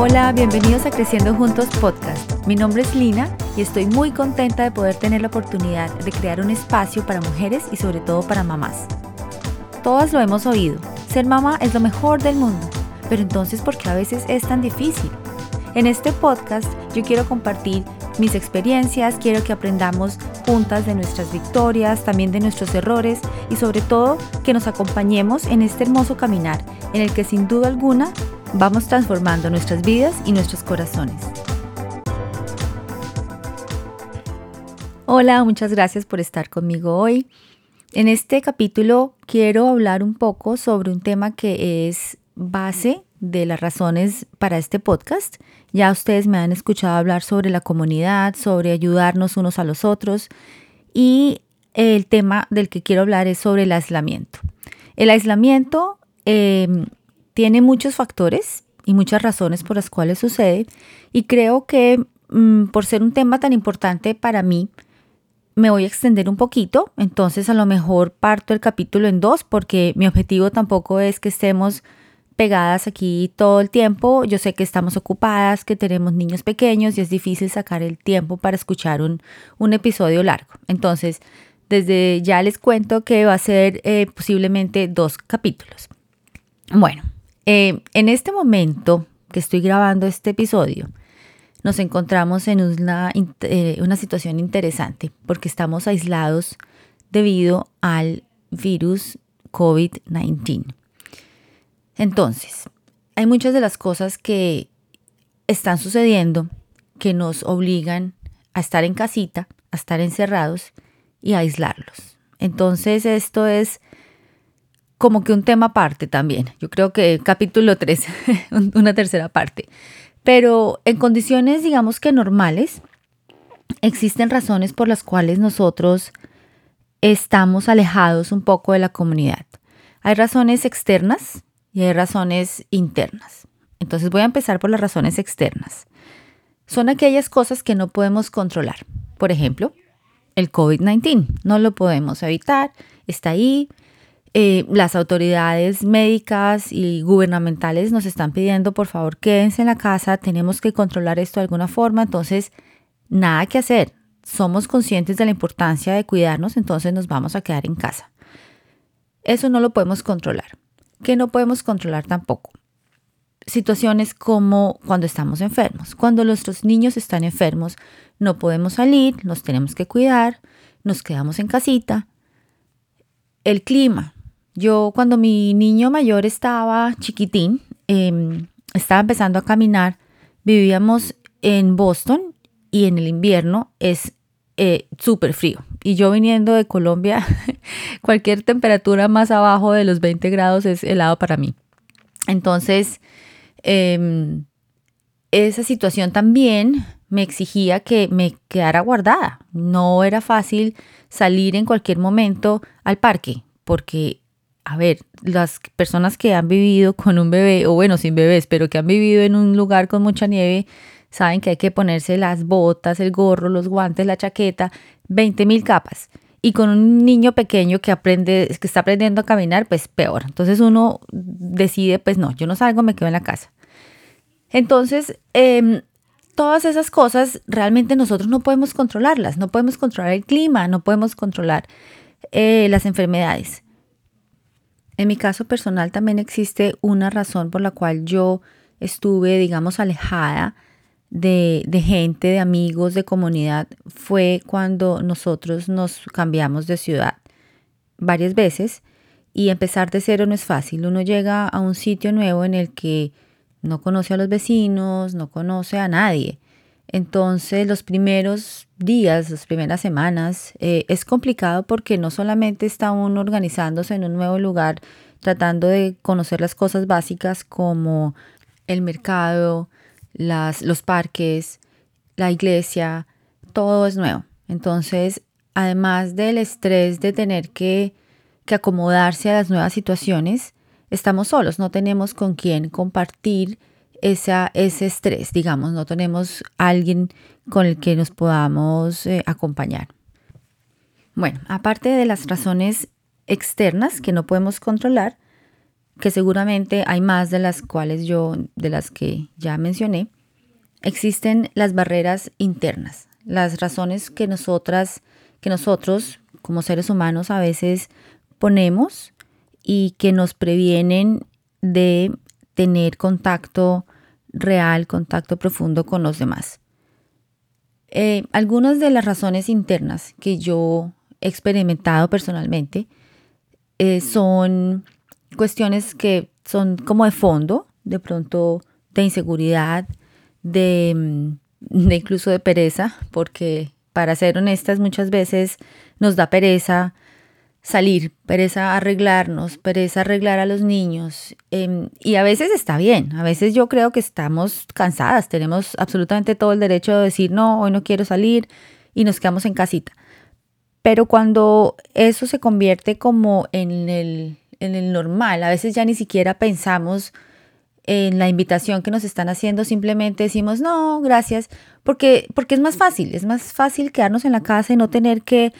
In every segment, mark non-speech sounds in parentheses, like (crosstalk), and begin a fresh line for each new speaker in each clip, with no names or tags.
Hola, bienvenidos a Creciendo Juntos Podcast. Mi nombre es Lina y estoy muy contenta de poder tener la oportunidad de crear un espacio para mujeres y sobre todo para mamás. Todas lo hemos oído, ser mamá es lo mejor del mundo, pero entonces ¿por qué a veces es tan difícil? En este podcast yo quiero compartir mis experiencias, quiero que aprendamos juntas de nuestras victorias, también de nuestros errores y sobre todo que nos acompañemos en este hermoso caminar en el que sin duda alguna vamos transformando nuestras vidas y nuestros corazones. Hola, muchas gracias por estar conmigo hoy. En este capítulo quiero hablar un poco sobre un tema que es base de las razones para este podcast. Ya ustedes me han escuchado hablar sobre la comunidad, sobre ayudarnos unos a los otros y el tema del que quiero hablar es sobre el aislamiento. El aislamiento em, tiene muchos factores y muchas razones por las cuales sucede y creo que mm, por ser un tema tan importante para mí, me voy a extender un poquito, entonces a lo mejor parto el capítulo en dos porque mi objetivo tampoco es que estemos pegadas aquí todo el tiempo. Yo sé que estamos ocupadas, que tenemos niños pequeños y es difícil sacar el tiempo para escuchar un, episodio largo. Entonces, desde ya les cuento que va a ser eh, posiblemente dos capítulos. Bueno, eh, en este momento que estoy grabando este episodio, nos encontramos en una, eh, una situación interesante porque estamos aislados debido al virus COVID-19. Entonces, hay muchas de las cosas que están sucediendo que nos obligan a estar en casita, a estar encerrados y a aislarlos. Entonces, esto es como que un tema aparte también. Yo creo que capítulo 3, (laughs) una tercera parte. Pero en condiciones, digamos que normales, existen razones por las cuales nosotros estamos alejados un poco de la comunidad. Hay razones externas y hay razones internas. Entonces voy a empezar por las razones externas. Son aquellas cosas que no podemos controlar. Por ejemplo, el COVID-19. No lo podemos evitar, está ahí, eh, las autoridades médicas y gubernamentales nos están pidiendo, por favor, quédense en la casa, tenemos que controlar esto de alguna forma, entonces, nada que hacer. Somos conscientes de la importancia de cuidarnos, entonces nos vamos a quedar en casa. Eso no lo podemos controlar. ¿Qué no podemos controlar tampoco? Situaciones como cuando estamos enfermos. Cuando nuestros niños están enfermos, no podemos salir, nos tenemos que cuidar, nos quedamos en casita. El clima, yo cuando mi niño mayor estaba chiquitín, em, estaba empezando a caminar, vivíamos en Boston y en el invierno es eh, súper frío. Y yo viniendo de Colombia, (laughs) cualquier temperatura más abajo de los 20 grados es helado para mí. Entonces, em, esa situación también me exigía que me quedara guardada. No era fácil salir en cualquier momento al parque porque a ver, las personas que han vivido con un bebé, o bueno, sin bebés, pero que han vivido en un lugar con mucha nieve, saben que hay que ponerse las botas, el gorro, los guantes, la chaqueta, 20 mil capas. Y con un niño pequeño que aprende, que está aprendiendo a caminar, pues peor. Entonces uno decide, pues no, yo no salgo, me quedo en la casa. Entonces, em, todas esas cosas realmente nosotros no podemos controlarlas. No podemos controlar el clima, no podemos controlar eh, las enfermedades. En mi caso personal también existe una razón por la cual yo estuve, digamos, alejada de, gente, de amigos, de comunidad. Fue cuando nosotros nos cambiamos de ciudad varias veces y empezar de cero no es fácil. Uno llega a un sitio nuevo en el que no conoce a los vecinos, no conoce a nadie. Entonces los primeros días, las primeras semanas, eh, es complicado porque no solamente está uno organizándose en un nuevo lugar, tratando de conocer las cosas básicas como el mercado, las, los parques, la iglesia, todo es nuevo. Entonces, además del estrés de tener que, que acomodarse a las nuevas situaciones, estamos solos, no tenemos con quién compartir ese estrés, digamos, no tenemos alguien con el que nos podamos eh, acompañar. Bueno, aparte de las razones externas que no podemos controlar, que seguramente hay más de las cuales yo, de las que ya mencioné, existen las barreras internas, las razones que nosotras, que nosotros como seres humanos a veces ponemos y que nos previenen de tener contacto real, contacto profundo con los demás. Eh, algunas de las razones internas que yo he experimentado personalmente eh, son cuestiones que son como de fondo, de pronto de inseguridad, de, mm, de incluso de pereza, porque para ser honestas muchas veces nos da pereza salir, pereza arreglarnos, pereza arreglar a los niños. Em, y a veces está bien, a veces yo creo que estamos cansadas, tenemos absolutamente todo el derecho de decir, no, hoy no quiero salir y nos quedamos en casita. Pero cuando eso se convierte como en el, en el normal, a veces ya ni siquiera pensamos en la invitación que nos están haciendo, simplemente decimos, no, gracias, porque, porque es más fácil, es más fácil quedarnos en la casa y no tener que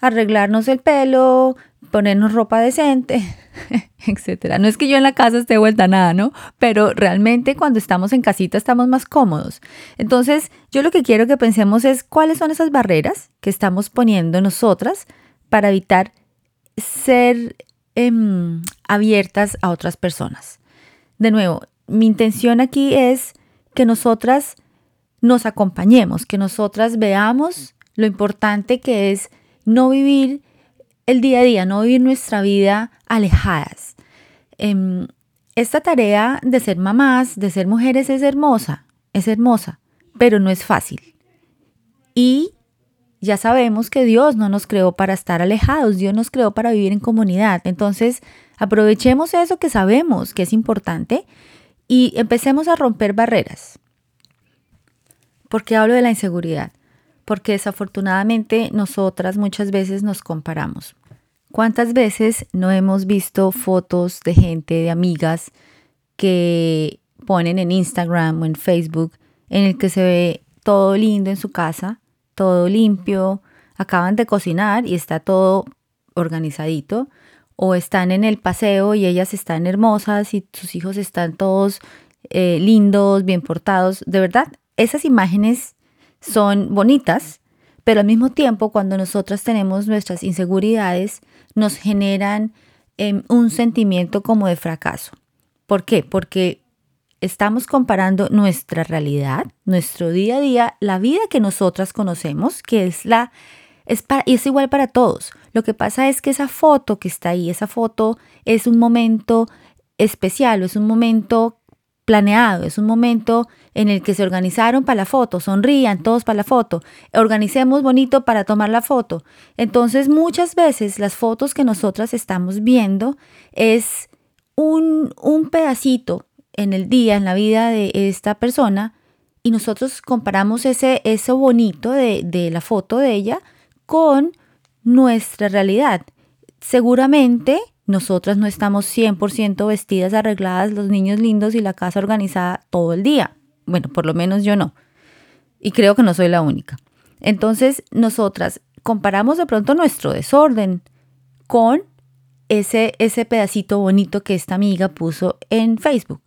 arreglarnos el pelo, ponernos ropa decente, (laughs) etcétera. No es que yo en la casa esté vuelta nada, ¿no? Pero realmente cuando estamos en casita estamos más cómodos. Entonces, yo lo que quiero que pensemos es cuáles son esas barreras que estamos poniendo nosotras para evitar ser em, abiertas a otras personas. De nuevo, mi intención aquí es que nosotras nos acompañemos, que nosotras veamos lo importante que es no vivir el día a día, no vivir nuestra vida alejadas. Em, esta tarea de ser mamás, de ser mujeres es hermosa, es hermosa, pero no es fácil. Y ya sabemos que Dios no nos creó para estar alejados, Dios nos creó para vivir en comunidad. Entonces, aprovechemos eso que sabemos que es importante y empecemos a romper barreras. ¿Por qué hablo de la inseguridad? porque desafortunadamente nosotras muchas veces nos comparamos. ¿Cuántas veces no hemos visto fotos de gente, de amigas que ponen en Instagram o en Facebook en el que se ve todo lindo en su casa, todo limpio, acaban de cocinar y está todo organizadito, o están en el paseo y ellas están hermosas y sus hijos están todos eh, lindos, bien portados. De verdad, esas imágenes son bonitas, pero al mismo tiempo cuando nosotras tenemos nuestras inseguridades nos generan em, un sentimiento como de fracaso. ¿Por qué? Porque estamos comparando nuestra realidad, nuestro día a día, la vida que nosotras conocemos, que es la es, es igual para todos. Lo que pasa es que esa foto que está ahí, esa foto es un momento especial, es un momento planeado, es un momento en el que se organizaron para la foto, sonrían todos para la foto, organicemos bonito para tomar la foto. Entonces muchas veces las fotos que nosotras estamos viendo es un, un pedacito en el día, en la vida de esta persona, y nosotros comparamos ese, eso bonito de, de la foto de ella con nuestra realidad. Seguramente nosotras no estamos 100% vestidas, arregladas, los niños lindos y la casa organizada todo el día. Bueno, por lo menos yo no. Y creo que no soy la única. Entonces, nosotras comparamos de pronto nuestro desorden con ese, ese pedacito bonito que esta amiga puso en Facebook.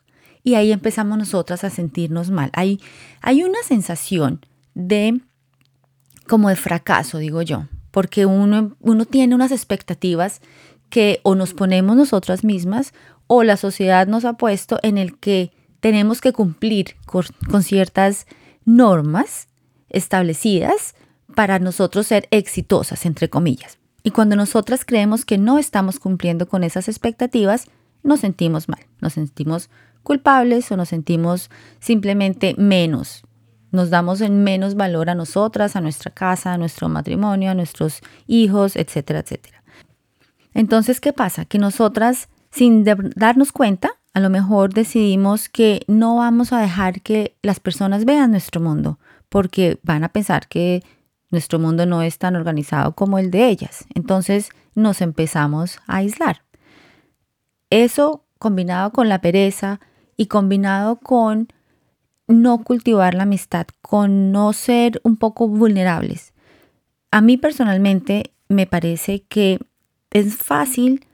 Y ahí empezamos nosotras a sentirnos mal. Hay, hay una sensación de como de fracaso, digo yo, porque uno, uno tiene unas expectativas que o nos ponemos nosotras mismas o la sociedad nos ha puesto en el que tenemos que cumplir con, ciertas normas establecidas para nosotros ser exitosas, entre comillas. Y cuando nosotras creemos que no estamos cumpliendo con esas expectativas, nos sentimos mal, nos sentimos culpables o nos sentimos simplemente menos. Nos damos en menos valor a nosotras, a nuestra casa, a nuestro matrimonio, a nuestros hijos, etcétera, etcétera. Entonces, ¿qué pasa? Que nosotras, sin darnos cuenta, a lo mejor decidimos que no vamos a dejar que las personas vean nuestro mundo, porque van a pensar que nuestro mundo no es tan organizado como el de ellas. Entonces nos empezamos a aislar. Eso combinado con la pereza y combinado con no cultivar la amistad, con no ser un poco vulnerables. A mí personalmente me parece que es fácil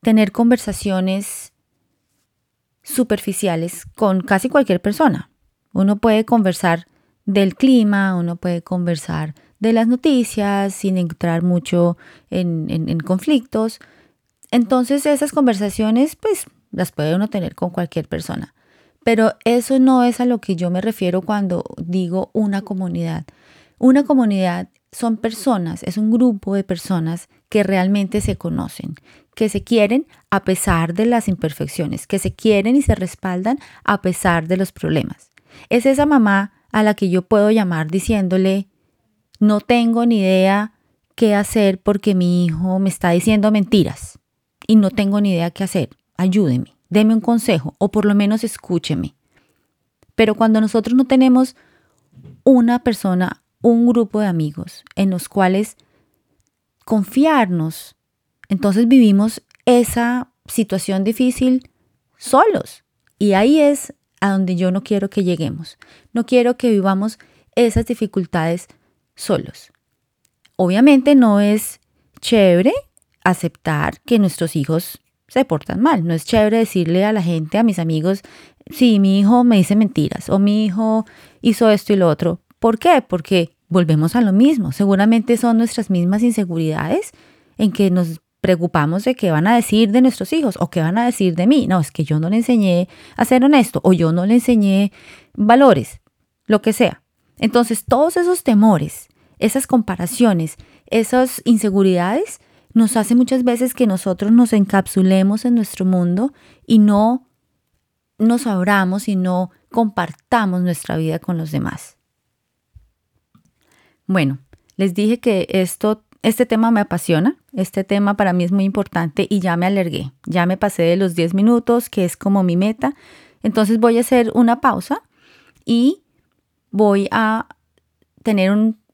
tener conversaciones superficiales con casi cualquier persona. Uno puede conversar del clima, uno puede conversar de las noticias sin entrar mucho en, conflictos. Entonces esas conversaciones pues las puede uno tener con cualquier persona. Pero eso no es a lo que yo me refiero cuando digo una comunidad. Una comunidad son personas, es un grupo de personas que realmente se conocen, que se quieren a pesar de las imperfecciones, que se quieren y se respaldan a pesar de los problemas. Es esa mamá a la que yo puedo llamar diciéndole, no tengo ni idea qué hacer porque mi hijo me está diciendo mentiras y no tengo ni idea qué hacer. Ayúdeme, deme un consejo o por lo menos escúcheme. Pero cuando nosotros no tenemos una persona un grupo de amigos en los cuales confiarnos. Entonces vivimos esa situación difícil solos. Y ahí es a donde yo no quiero que lleguemos. No quiero que vivamos esas dificultades solos. Obviamente no es chévere aceptar que nuestros hijos se portan mal. No es chévere decirle a la gente, a mis amigos, sí, mi hijo me dice mentiras o mi hijo hizo esto y lo otro. ¿Por qué? Porque volvemos a lo mismo. Seguramente son nuestras mismas inseguridades en que nos preocupamos de qué van a decir de nuestros hijos o qué van a decir de mí. No, es que yo no le enseñé a ser honesto o yo no le enseñé valores, lo que sea. Entonces, todos esos temores, esas comparaciones, esas inseguridades nos hace muchas veces que nosotros nos encapsulemos en nuestro mundo y no nos abramos y no compartamos nuestra vida con los demás. Bueno, les dije que esto, este tema me apasiona, este tema para mí es muy importante y ya me alergué, ya me pasé de los 10 minutos, que es como mi meta. Entonces voy a hacer una pausa y voy a tener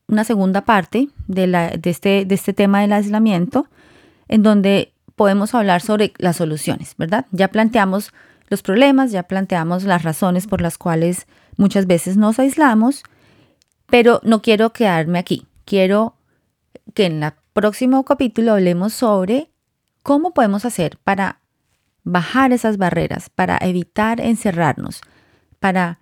una segunda parte de, este, de este tema del aislamiento, en donde podemos hablar sobre las soluciones, ¿verdad? Ya planteamos los problemas, ya planteamos las razones por las cuales muchas veces nos aislamos pero no quiero quedarme aquí. Quiero que en el próximo capítulo hablemos sobre cómo podemos hacer para bajar esas barreras, para evitar encerrarnos, para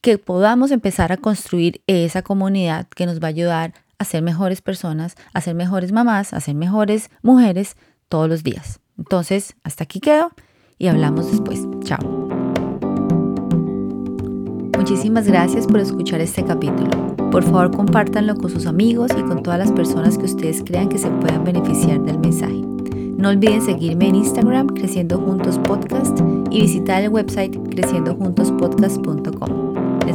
que podamos empezar a construir esa comunidad que nos va a ayudar a ser mejores personas, a ser mejores mamás, a ser mejores mujeres todos los días. Entonces, hasta aquí quedo y hablamos después. Chao. Muchísimas gracias por escuchar este capítulo. Por favor, compártanlo con sus amigos y con todas las personas que ustedes crean que se puedan beneficiar del mensaje. No olviden seguirme en Instagram Creciendo Juntos Podcast y visitar el website creciendojuntospodcast.com.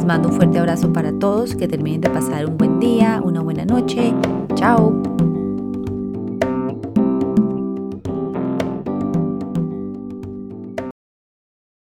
Les mando un fuerte abrazo para todos, que terminen de pasar un buen día, una buena noche. Chao.